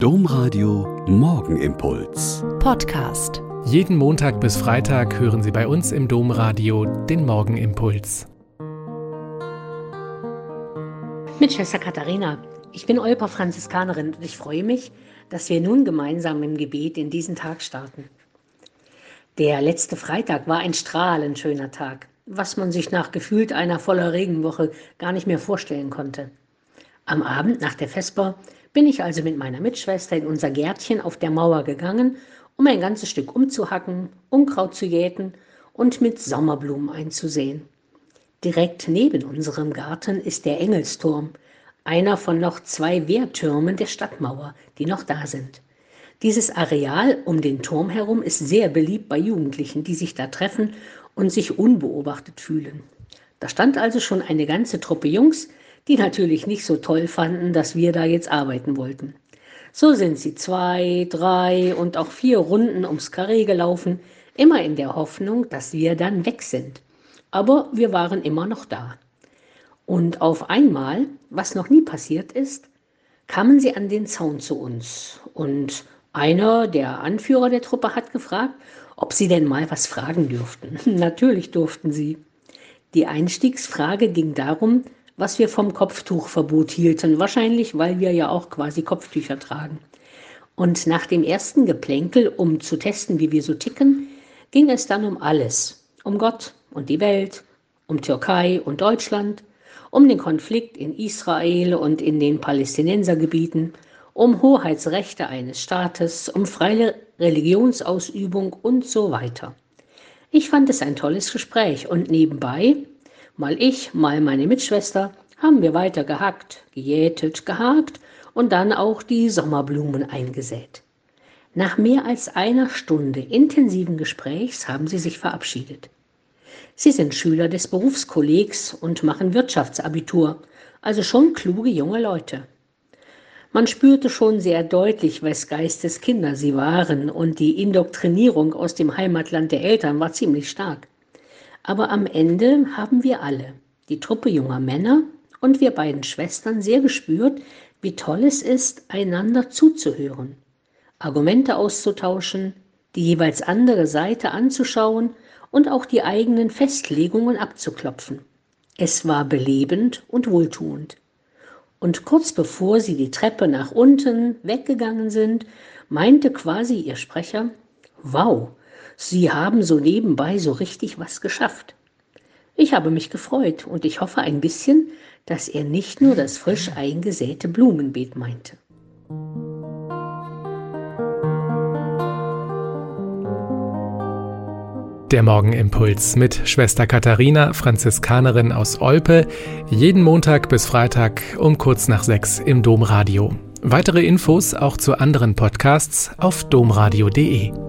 Domradio Morgenimpuls. Podcast. Jeden Montag bis Freitag hören Sie bei uns im Domradio den Morgenimpuls. Mit Schwester Katharina. Ich bin Olper Franziskanerin und ich freue mich, dass wir nun gemeinsam im Gebet in diesen Tag starten. Der letzte Freitag war ein strahlend schöner Tag, was man sich nach gefühlt einer voller Regenwoche gar nicht mehr vorstellen konnte. Am Abend nach der Vesper bin ich also mit meiner Mitschwester in unser Gärtchen auf der Mauer gegangen, um ein ganzes Stück umzuhacken, Unkraut zu jäten und mit Sommerblumen einzusehen. Direkt neben unserem Garten ist der Engelsturm, einer von noch zwei Wehrtürmen der Stadtmauer, die noch da sind. Dieses Areal um den Turm herum ist sehr beliebt bei Jugendlichen, die sich da treffen und sich unbeobachtet fühlen. Da stand also schon eine ganze Truppe Jungs, die natürlich nicht so toll fanden, dass wir da jetzt arbeiten wollten. So sind sie zwei, drei und auch vier Runden ums Karree gelaufen, immer in der Hoffnung, dass wir dann weg sind. Aber wir waren immer noch da. Und auf einmal, was noch nie passiert ist, kamen sie an den Zaun zu uns. Und einer, der Anführer der Truppe, hat gefragt, ob sie denn mal was fragen dürften. Natürlich durften sie. Die Einstiegsfrage ging darum, was wir vom Kopftuchverbot hielten, wahrscheinlich weil wir ja auch quasi Kopftücher tragen. Und nach dem ersten Geplänkel, um zu testen, wie wir so ticken, ging es dann um alles. Um Gott und die Welt, um Türkei und Deutschland, um den Konflikt in Israel und in den Palästinensergebieten, um Hoheitsrechte eines Staates, um freie Religionsausübung und so weiter. Ich fand es ein tolles Gespräch und nebenbei Mal ich, mal meine Mitschwester haben wir weiter gehackt, gejätet, gehakt und dann auch die Sommerblumen eingesät. Nach mehr als einer Stunde intensiven Gesprächs haben sie sich verabschiedet. Sie sind Schüler des Berufskollegs und machen Wirtschaftsabitur, also schon kluge junge Leute. Man spürte schon sehr deutlich, wes Geistes Kinder sie waren, und die Indoktrinierung aus dem Heimatland der Eltern war ziemlich stark. Aber am Ende haben wir alle, die Truppe junger Männer und wir beiden Schwestern, sehr gespürt, wie toll es ist, einander zuzuhören, Argumente auszutauschen, die jeweils andere Seite anzuschauen und auch die eigenen Festlegungen abzuklopfen. Es war belebend und wohltuend. Und kurz bevor sie die Treppe nach unten weggegangen sind, meinte quasi ihr Sprecher, Wow, Sie haben so nebenbei so richtig was geschafft. Ich habe mich gefreut und ich hoffe ein bisschen, dass er nicht nur das frisch eingesäte Blumenbeet meinte. Der Morgenimpuls mit Schwester Katharina, Franziskanerin aus Olpe, jeden Montag bis Freitag um kurz nach sechs im Domradio. Weitere Infos auch zu anderen Podcasts auf domradio.de.